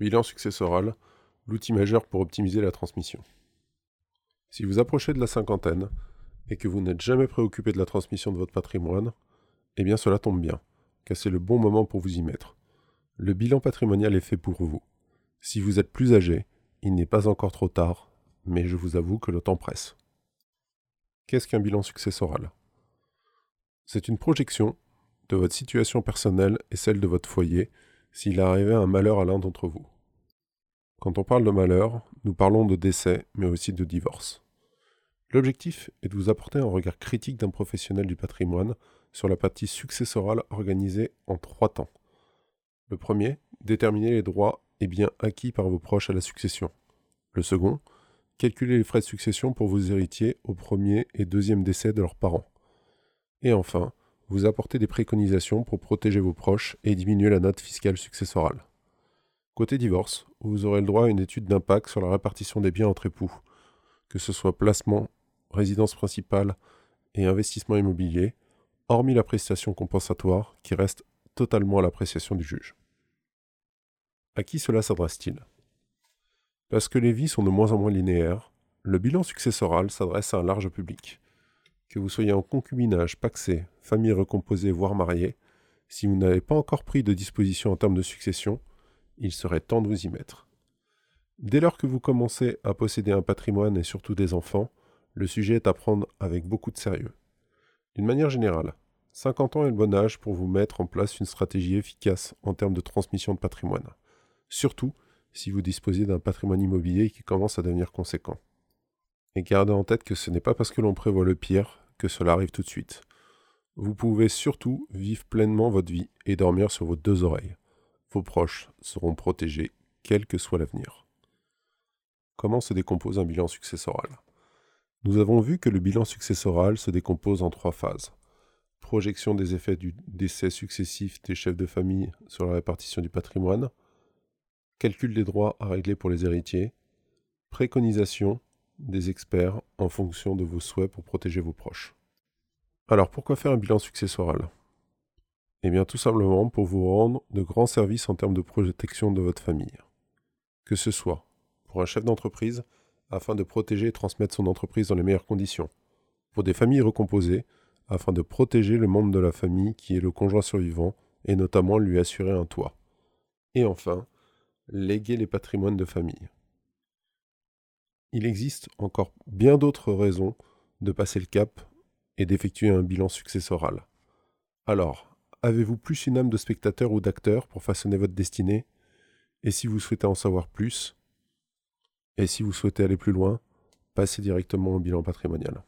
Bilan successoral, l'outil majeur pour optimiser la transmission. Si vous approchez de la cinquantaine et que vous n'êtes jamais préoccupé de la transmission de votre patrimoine, eh bien cela tombe bien, car c'est le bon moment pour vous y mettre. Le bilan patrimonial est fait pour vous. Si vous êtes plus âgé, il n'est pas encore trop tard, mais je vous avoue que le temps presse. Qu'est-ce qu'un bilan successoral C'est une projection de votre situation personnelle et celle de votre foyer s'il arrivait un malheur à l'un d'entre vous. Quand on parle de malheur, nous parlons de décès, mais aussi de divorce. L'objectif est de vous apporter un regard critique d'un professionnel du patrimoine sur la partie successorale organisée en trois temps. Le premier, déterminer les droits et biens acquis par vos proches à la succession. Le second, calculer les frais de succession pour vos héritiers au premier et deuxième décès de leurs parents. Et enfin, vous apporter des préconisations pour protéger vos proches et diminuer la note fiscale successorale. Côté divorce, vous aurez le droit à une étude d'impact sur la répartition des biens entre époux, que ce soit placement, résidence principale et investissement immobilier, hormis la prestation compensatoire qui reste totalement à l'appréciation du juge. À qui cela s'adresse-t-il? Parce que les vies sont de moins en moins linéaires, le bilan successoral s'adresse à un large public. Que vous soyez en concubinage, paxé, famille recomposée, voire mariée, si vous n'avez pas encore pris de disposition en termes de succession, il serait temps de vous y mettre. Dès lors que vous commencez à posséder un patrimoine et surtout des enfants, le sujet est à prendre avec beaucoup de sérieux. D'une manière générale, 50 ans est le bon âge pour vous mettre en place une stratégie efficace en termes de transmission de patrimoine, surtout si vous disposez d'un patrimoine immobilier qui commence à devenir conséquent. Et gardez en tête que ce n'est pas parce que l'on prévoit le pire que cela arrive tout de suite. Vous pouvez surtout vivre pleinement votre vie et dormir sur vos deux oreilles. Vos proches seront protégés, quel que soit l'avenir. Comment se décompose un bilan successoral? Nous avons vu que le bilan successoral se décompose en trois phases. Projection des effets du décès successif des chefs de famille sur la répartition du patrimoine, calcul des droits à régler pour les héritiers, préconisation des experts en fonction de vos souhaits pour protéger vos proches. Alors pourquoi faire un bilan successoral? Eh bien tout simplement pour vous rendre de grands services en termes de protection de votre famille. Que ce soit pour un chef d'entreprise afin de protéger et transmettre son entreprise dans les meilleures conditions, pour des familles recomposées afin de protéger le membre de la famille qui est le conjoint survivant et notamment lui assurer un toit. Et enfin, léguer les patrimoines de famille. Il existe encore bien d'autres raisons de passer le cap et d'effectuer un bilan successoral. Alors, avez-vous plus une âme de spectateur ou d'acteur pour façonner votre destinée? Et si vous souhaitez en savoir plus, et si vous souhaitez aller plus loin, passez directement au bilan patrimonial.